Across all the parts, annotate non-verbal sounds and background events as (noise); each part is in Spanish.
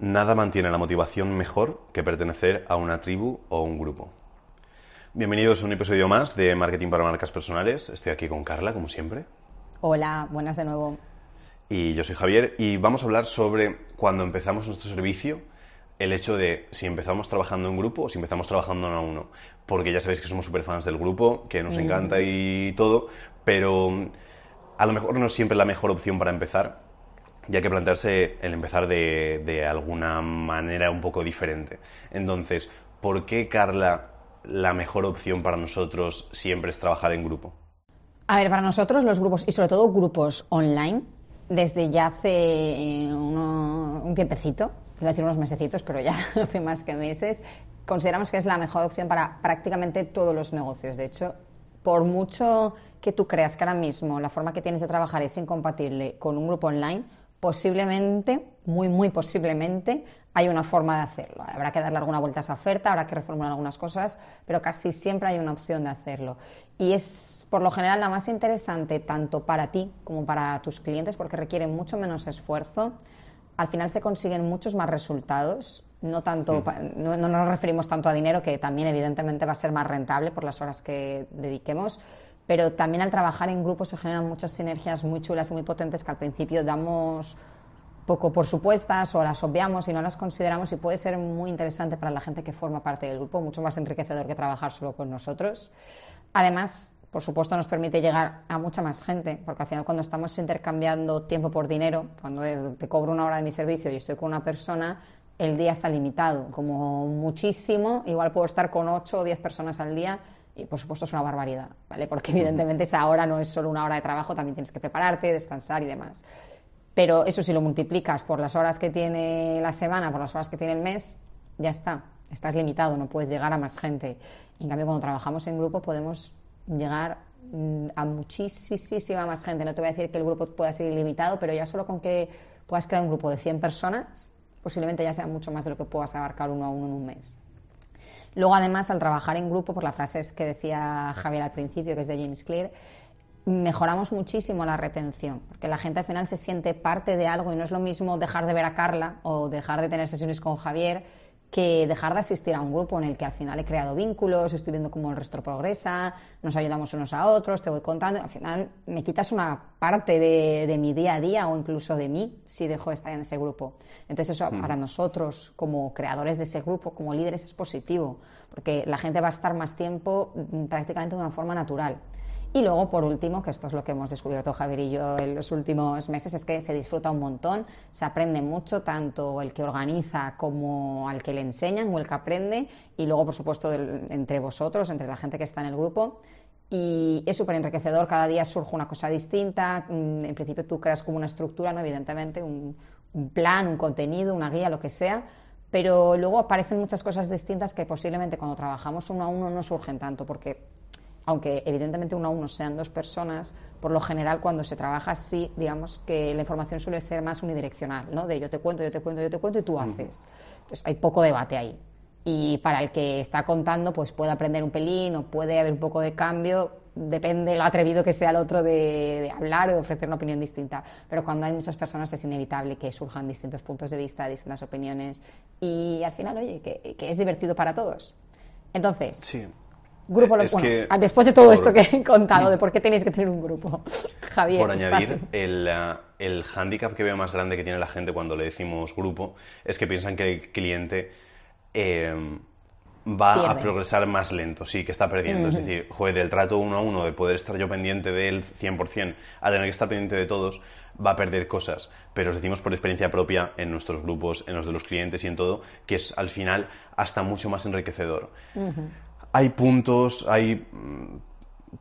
Nada mantiene la motivación mejor que pertenecer a una tribu o un grupo. Bienvenidos a un episodio más de Marketing para Marcas Personales. Estoy aquí con Carla, como siempre. Hola, buenas de nuevo. Y yo soy Javier y vamos a hablar sobre cuando empezamos nuestro servicio, el hecho de si empezamos trabajando en grupo o si empezamos trabajando uno a uno. Porque ya sabéis que somos súper fans del grupo, que nos encanta y todo, pero a lo mejor no es siempre la mejor opción para empezar y hay que plantearse el empezar de, de alguna manera un poco diferente. Entonces, ¿por qué, Carla, la mejor opción para nosotros siempre es trabajar en grupo? A ver, para nosotros los grupos, y sobre todo grupos online, desde ya hace eh, un tiempecito, iba a decir unos mesecitos, pero ya (laughs) hace más que meses, consideramos que es la mejor opción para prácticamente todos los negocios. De hecho, por mucho que tú creas que ahora mismo la forma que tienes de trabajar es incompatible con un grupo online, posiblemente, muy, muy posiblemente, hay una forma de hacerlo. Habrá que darle alguna vuelta a esa oferta, habrá que reformular algunas cosas, pero casi siempre hay una opción de hacerlo. Y es, por lo general, la más interesante tanto para ti como para tus clientes, porque requiere mucho menos esfuerzo. Al final se consiguen muchos más resultados. No, tanto, no, no nos referimos tanto a dinero, que también evidentemente va a ser más rentable por las horas que dediquemos, pero también al trabajar en grupo se generan muchas sinergias muy chulas y muy potentes que al principio damos poco por supuestas o las obviamos y no las consideramos y puede ser muy interesante para la gente que forma parte del grupo, mucho más enriquecedor que trabajar solo con nosotros. Además, por supuesto, nos permite llegar a mucha más gente, porque al final cuando estamos intercambiando tiempo por dinero, cuando te cobro una hora de mi servicio y estoy con una persona, el día está limitado, como muchísimo, igual puedo estar con 8 o 10 personas al día y por supuesto es una barbaridad, ¿vale? Porque evidentemente esa hora no es solo una hora de trabajo, también tienes que prepararte, descansar y demás. Pero eso si lo multiplicas por las horas que tiene la semana, por las horas que tiene el mes, ya está. Estás limitado, no puedes llegar a más gente. En cambio, cuando trabajamos en grupo podemos llegar mm, a muchísima más gente. No te voy a decir que el grupo pueda ser ilimitado, pero ya solo con que puedas crear un grupo de 100 personas, posiblemente ya sea mucho más de lo que puedas abarcar uno a uno en un mes. Luego, además, al trabajar en grupo, por las frases que decía Javier al principio, que es de James Clear, mejoramos muchísimo la retención, porque la gente al final se siente parte de algo y no es lo mismo dejar de ver a Carla o dejar de tener sesiones con Javier que dejar de asistir a un grupo en el que al final he creado vínculos, estoy viendo cómo el resto progresa, nos ayudamos unos a otros, te voy contando, al final me quitas una parte de, mi día a día o incluso de mí si dejo de estar en ese grupo. Entonces eso para nosotros como creadores de ese grupo, como líderes, es positivo, porque la gente va a estar más tiempo mm, prácticamente de una forma natural. Y luego, por último, que esto es lo que hemos descubierto Javier y yo en los últimos meses, es que se disfruta un montón, se aprende mucho, tanto el que organiza como al que le enseñan o el que aprende, y luego, por supuesto, entre vosotros, entre la gente que está en el grupo. Y es súper enriquecedor, cada día surge una cosa distinta, mm, en principio tú creas como una estructura, ¿no? evidentemente, un, un plan, un contenido, una guía, lo que sea, pero luego aparecen muchas cosas distintas que posiblemente cuando trabajamos uno a uno no surgen tanto, porque aunque evidentemente uno a uno sean dos personas, por lo general cuando se trabaja así, digamos que la información suele ser más unidireccional, ¿no? De yo te cuento, yo te cuento, yo te cuento y tú haces. Entonces hay poco debate ahí. Y para el que está contando, pues puede aprender un pelín o puede haber un poco de cambio, depende lo atrevido que sea el otro de, hablar o de ofrecer una opinión distinta. Pero cuando hay muchas personas es inevitable que surjan distintos puntos de vista, distintas opiniones y al final, oye, que, que es divertido para todos. Entonces, sí. Grupo ah, después de todo esto que he contado de por qué tenéis que tener un grupo, (laughs) Javier. Por añadir, el, uh, el hándicap que veo más grande que tiene la gente cuando le decimos grupo es que piensan que el cliente em, va a progresar más lento, sí, que está perdiendo. Es decir, joder, del trato uno a uno, de poder estar yo pendiente de él 100%, a tener que estar pendiente de todos, va a perder cosas. Pero os decimos por experiencia propia en nuestros grupos, en los de los clientes y en todo, que es al final hasta mucho más enriquecedor. Hay puntos, hay mm,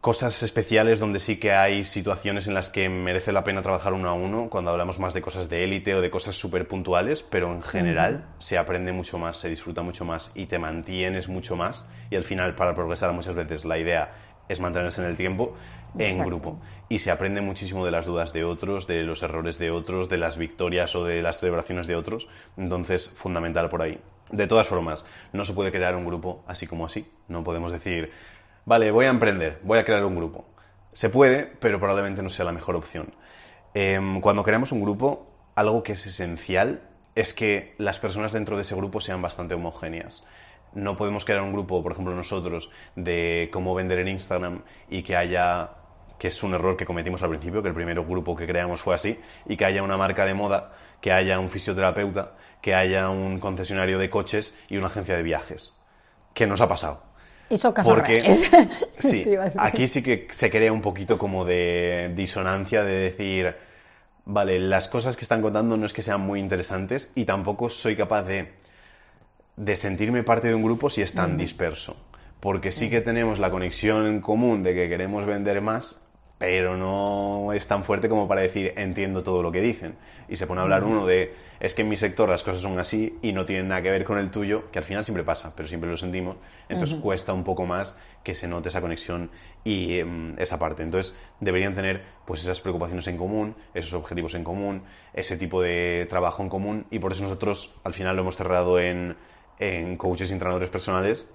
cosas especiales donde sí que hay situaciones en las que merece la pena trabajar uno a uno, cuando hablamos más de cosas de élite o de cosas súper puntuales, pero en general se aprende mucho más, se disfruta mucho más y te mantienes mucho más. Y al final, para progresar muchas veces, la idea es mantenerse en el tiempo en grupo. Y se aprende muchísimo de las dudas de otros, de los errores de otros, de las victorias o de las celebraciones de otros. Entonces, fundamental por ahí. De todas formas, no se puede crear un grupo así como así. No podemos decir, vale, voy a emprender, voy a crear un grupo. Se puede, pero probablemente no sea la mejor opción. Em, cuando creamos un grupo, algo que es esencial es que las personas dentro de ese grupo sean bastante homogéneas. No podemos crear un grupo, por ejemplo nosotros, de cómo vender en Instagram y que haya que es un error que cometimos al principio, que el primer grupo que creamos fue así, y que haya una marca de moda, que haya un fisioterapeuta, que haya un concesionario de coches y una agencia de viajes. ¿Qué nos ha pasado? Hizo caso Porque (laughs) (laughs) sí, aquí sí que se crea un poquito como de disonancia de decir, vale, las cosas que están contando no es que sean muy interesantes y tampoco soy capaz de, de sentirme parte de un grupo si es tan disperso. Porque sí que tenemos la conexión en común de que queremos vender más, pero no es tan fuerte como para decir entiendo todo lo que dicen. Y se pone a hablar uno de es que en mi sector las cosas son así y no tienen nada que ver con el tuyo, que al final siempre pasa, pero siempre lo sentimos. Entonces cuesta un poco más que se note esa conexión y em, esa parte. Entonces deberían tener pues esas preocupaciones en común, esos objetivos en común, ese tipo de trabajo en común y por eso nosotros al final lo hemos cerrado en, en coaches y entrenadores personales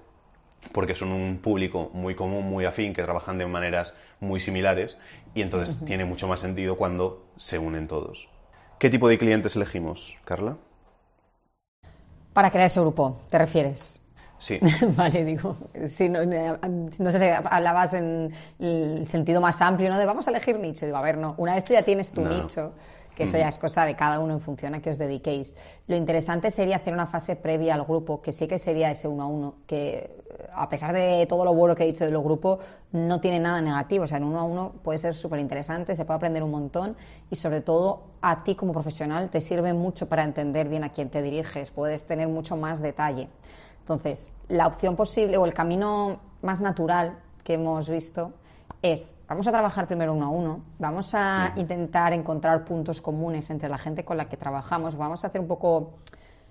porque son un público muy común, muy afín, que trabajan de maneras muy similares y entonces tiene mucho más sentido cuando se unen todos. ¿Qué tipo de clientes elegimos, Carla? Para crear ese grupo, ¿te refieres? Sí. (laughs) vale, digo, si no, sé si hablabas en el sentido más amplio, ¿no? De vamos a elegir nicho. Digo, a ver, no, una vez tú ya tienes tu nicho, que eso ya es cosa de cada uno en función a que os dediquéis. Lo interesante sería hacer una fase previa al grupo, que sí que sería ese uno a uno, que a pesar de todo lo bueno que he dicho de los grupos, no tiene nada negativo. O sea, en uno a uno puede ser súper interesante, se puede aprender un montón y sobre todo a ti como profesional te sirve mucho para entender bien a quién te diriges, puedes tener mucho más detalle. Entonces, la opción posible o el camino más natural que hemos visto es, vamos a trabajar primero uno a uno, vamos a intentar encontrar puntos comunes entre la gente con la que trabajamos, vamos a hacer un poco,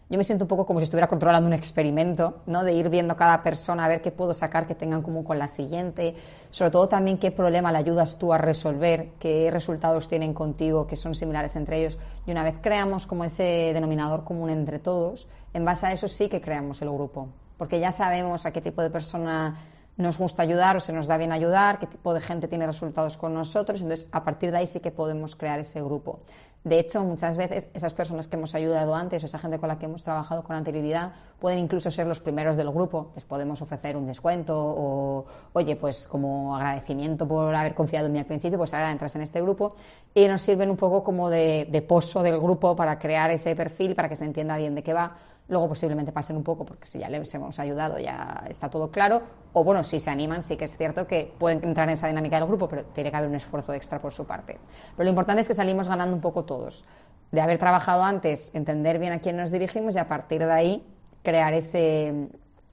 yo me siento un poco como si estuviera controlando un experimento, ¿no? De ir viendo cada persona, a ver qué puedo sacar que tengan común con la siguiente, sobre todo también qué problema le ayudas tú a resolver, qué resultados tienen contigo que son similares entre ellos, y una vez creamos como ese denominador común entre todos, en base a eso sí que creamos el grupo, porque ya sabemos a qué tipo de persona nos gusta ayudar o se nos da bien ayudar, qué tipo de gente tiene resultados con nosotros, entonces a partir de ahí sí que podemos crear ese grupo. De hecho, muchas veces esas personas que hemos ayudado antes o esa gente con la que hemos trabajado con anterioridad pueden incluso ser los primeros del grupo. Les podemos ofrecer un descuento o, oye, pues como agradecimiento por haber confiado en mí al principio, pues ahora entras en este grupo y nos sirven un poco como de, de pozo del grupo para crear ese perfil, para que se entienda bien de qué va luego posiblemente pasen un poco porque si ya les hemos ayudado ya está todo claro, o bueno, si se animan sí que es cierto que pueden entrar en esa dinámica del grupo, pero tiene que haber un esfuerzo extra por su parte. Pero lo importante es que salimos ganando un poco todos, de haber trabajado antes, entender bien a quién nos dirigimos y a partir de ahí crear ese,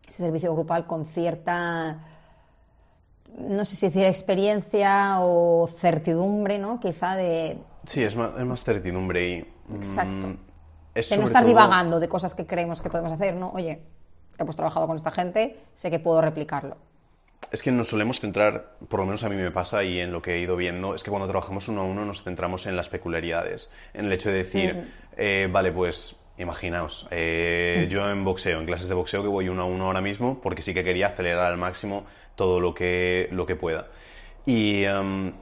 servicio grupal con cierta no sé si decir experiencia o certidumbre, ¿no? Quizá de... Sí, es más, es más certidumbre y... Exacto. Mm, de no estar divagando de cosas que creemos que podemos hacer, ¿no? Oye, hemos trabajado con esta gente, sé que puedo replicarlo. Es que nos solemos centrar, por lo menos a mí me pasa y en lo que he ido viendo, es que cuando trabajamos uno a uno nos centramos en las peculiaridades, en el hecho de decir, eh, vale, pues imaginaos, eh, yo en boxeo, en clases de boxeo que voy uno a uno ahora mismo, porque sí que quería acelerar al máximo todo lo que, lo que pueda. Y em,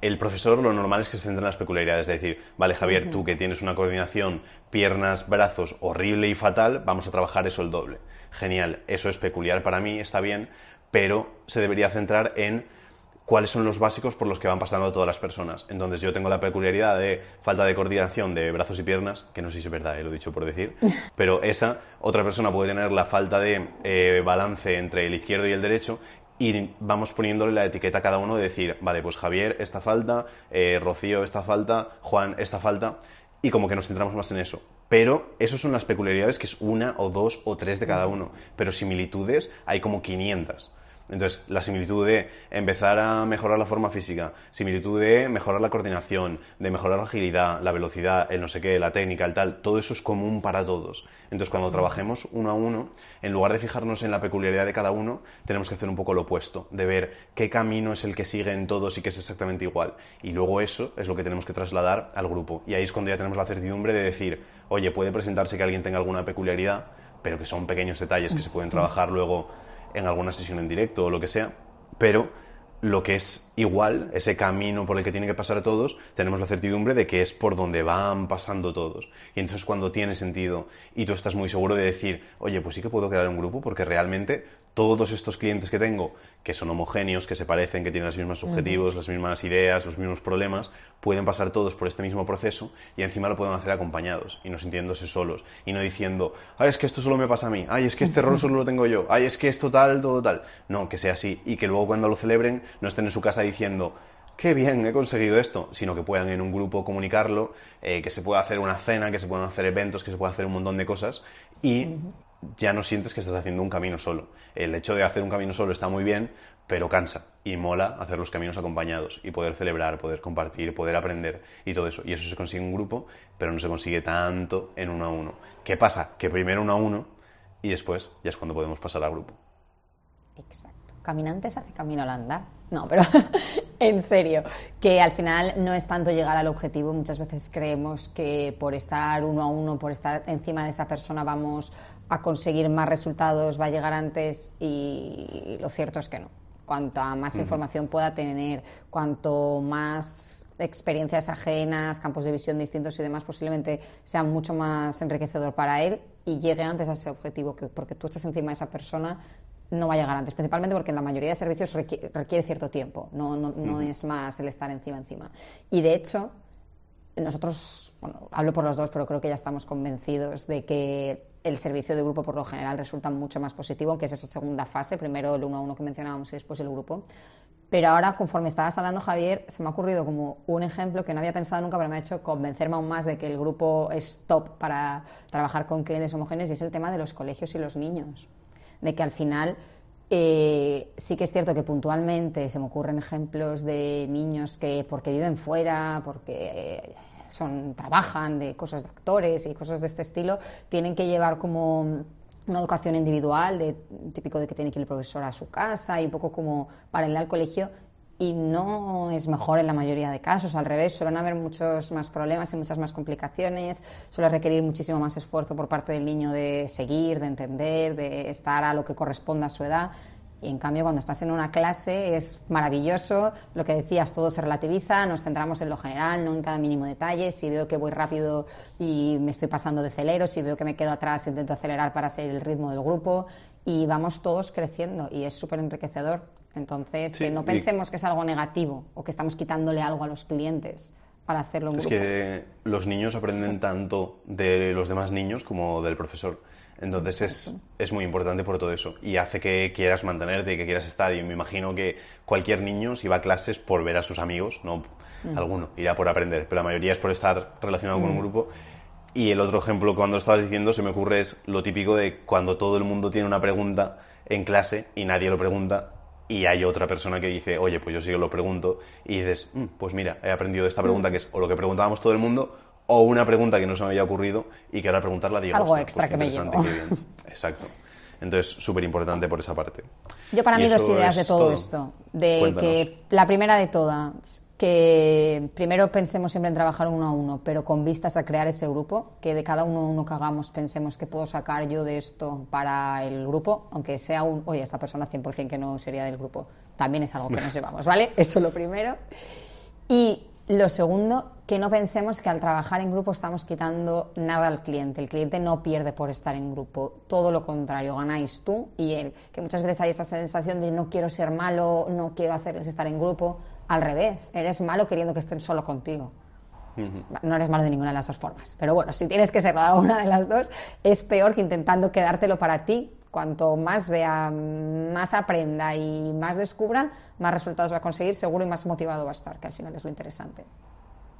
el profesor lo normal es que se centre en las peculiaridades, es decir, vale Javier, tú que tienes una coordinación piernas, brazos horrible y fatal, vamos a trabajar eso el doble. Genial, eso es peculiar para mí, está bien, pero se debería centrar en cuáles son los básicos por los que van pasando todas las personas. Entonces yo tengo la peculiaridad de falta de coordinación de brazos y piernas, que no sé si es verdad, eh, lo he dicho por decir, (laughs) pero esa otra persona puede tener la falta de eh, balance entre el izquierdo y el derecho y vamos poniéndole la etiqueta a cada uno de decir, vale, pues Javier, esta falta, eh, Rocío, esta falta, Juan, esta falta, y como que nos centramos más en eso. Pero esas son las peculiaridades, que es una o dos o tres de cada uno. Pero similitudes hay como 500. Entonces, la similitud de empezar a mejorar la forma física, similitud de mejorar la coordinación, de mejorar la agilidad, la velocidad, el no sé qué, la técnica, el tal, todo eso es común para todos. Entonces, cuando trabajemos uno a uno, en lugar de fijarnos en la peculiaridad de cada uno, tenemos que hacer un poco lo opuesto, de ver qué camino es el que siguen todos y que es exactamente igual. Y luego eso es lo que tenemos que trasladar al grupo. Y ahí es cuando ya tenemos la certidumbre de decir, oye, puede presentarse que alguien tenga alguna peculiaridad, pero que son pequeños detalles que se pueden trabajar luego en alguna sesión en directo o lo que sea, pero lo que es igual, ese camino por el que tienen que pasar todos, tenemos la certidumbre de que es por donde van pasando todos. Y entonces cuando tiene sentido y tú estás muy seguro de decir, oye, pues sí que puedo crear un grupo porque realmente todos estos clientes que tengo, que son homogéneos, que se parecen, que tienen los mismos objetivos, las mismas ideas, los mismos problemas, pueden pasar todos por este mismo proceso y encima lo pueden hacer acompañados y no sintiéndose solos y no diciendo, ay, es que esto solo me pasa a mí, ay, es que este error solo lo tengo yo, ay, es que esto tal, todo tal. No, que sea así y que luego cuando lo celebren no estén en su casa diciendo, qué bien, he conseguido esto, sino que puedan en un grupo comunicarlo, eh, que se pueda hacer una cena, que se puedan hacer eventos, que se pueda hacer un montón de cosas y ya no sientes que estás haciendo un camino solo. El hecho de hacer un camino solo está muy bien, pero cansa y mola hacer los caminos acompañados y poder celebrar, poder compartir, poder aprender y todo eso. Y eso se consigue en grupo, pero no se consigue tanto en uno a uno. ¿Qué pasa? Que primero uno a uno y después ya es cuando podemos pasar al grupo. Exacto. Caminantes hace camino al andar. No, pero (laughs) en serio, que al final no es tanto llegar al objetivo. Muchas veces creemos que por estar uno a uno, por estar encima de esa persona, vamos a conseguir más resultados, va a llegar antes y lo cierto es que no. Cuanta más información pueda tener, cuanto más experiencias ajenas, campos de visión distintos y demás, posiblemente sea mucho más enriquecedor para él y llegue antes a ese objetivo, que porque tú estás encima de esa persona no va a llegar antes, principalmente porque en la mayoría de servicios requiere, cierto tiempo, no, no es más el estar encima encima. Y de hecho, nosotros, bueno, hablo por los dos, pero creo que ya estamos convencidos de que el servicio de grupo por lo general resulta mucho más positivo, aunque es esa segunda fase, primero el uno a uno que mencionábamos y después el grupo. Pero ahora, conforme estabas hablando, Javier, se me ha ocurrido como un ejemplo que no había pensado nunca, pero me ha hecho convencerme aún más de que el grupo es top para trabajar con clientes homogéneos y es el tema de los colegios y los niños. De que al final eh, sí que es cierto que puntualmente se me ocurren ejemplos de niños que porque viven fuera, porque eh, son, trabajan de cosas de actores y cosas de este estilo, tienen que llevar como una educación individual, de, típico de que tiene que ir el profesor a su casa y un poco como para ir al colegio. Y no es mejor en la mayoría de casos, al revés, suelen haber muchos más problemas y muchas más complicaciones, suele requerir muchísimo más esfuerzo por parte del niño de seguir, de entender, de estar a lo que corresponda a su edad. Y en cambio, cuando estás en una clase es maravilloso, lo que decías, todo se relativiza, nos centramos en lo general, no en cada mínimo detalle. Si veo que voy rápido y me estoy pasando de celero, si veo que me quedo atrás, intento acelerar para seguir el ritmo del grupo y vamos todos creciendo y es súper enriquecedor. Entonces, que no pensemos que es algo negativo o que estamos quitándole algo a los clientes para hacerlo en es grupo. Que los niños aprenden tanto de los demás niños como del profesor. Entonces es, es, muy importante por todo eso y hace que quieras mantenerte y que quieras estar. Y me imagino que cualquier niño, si va a clases por ver a sus amigos, no mm. alguno, irá por aprender, pero la mayoría es por estar relacionado con un mm. grupo. Y el otro ejemplo, cuando estabas diciendo, se me ocurre es lo típico de cuando todo el mundo tiene una pregunta en clase y nadie lo pregunta y hay otra persona que dice, oye, pues yo sí que lo pregunto y dices, mm, pues mira, he aprendido de esta pregunta mm. que es o lo que preguntábamos todo el mundo o una pregunta que no se me había ocurrido y que ahora preguntarla digo, algo extra pues que me llevo. (laughs) Exacto. Entonces, súper importante por esa parte. Yo para mí dos ideas de todo, esto. De que la primera de todas, que primero pensemos siempre en trabajar uno a uno, pero con vistas a crear ese grupo, que de cada uno a uno que hagamos pensemos que puedo sacar yo de esto para el grupo, aunque sea un, oye, esta persona 100% que no sería del grupo, también es algo que nos (laughs) llevamos, ¿vale? Eso es lo primero. Y lo segundo, que no pensemos que al trabajar en grupo estamos quitando nada al cliente. El cliente no pierde por estar en grupo. Todo lo contrario, ganáis tú y él. Que muchas veces hay esa sensación de no quiero ser malo, no quiero hacerles estar en grupo. Al revés, eres malo queriendo que estén solo contigo. No eres malo de ninguna de las dos formas. Pero bueno, si tienes que ser alguna de las dos, es peor que intentando quedártelo para ti Cuanto más vea, más aprenda y más descubra, más resultados va a conseguir, seguro y más motivado va a estar, que al final es lo interesante.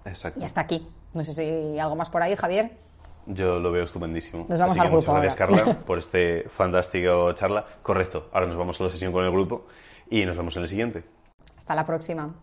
Exacto. Y hasta aquí. No sé si algo más por ahí, Javier. Yo lo veo estupendísimo. Nos vamos Así al que grupo. Muchas gracias, Carla, (laughs) por este fantástico charla. Correcto. Ahora nos vamos a la sesión con el grupo y nos vemos en el siguiente. Hasta la próxima.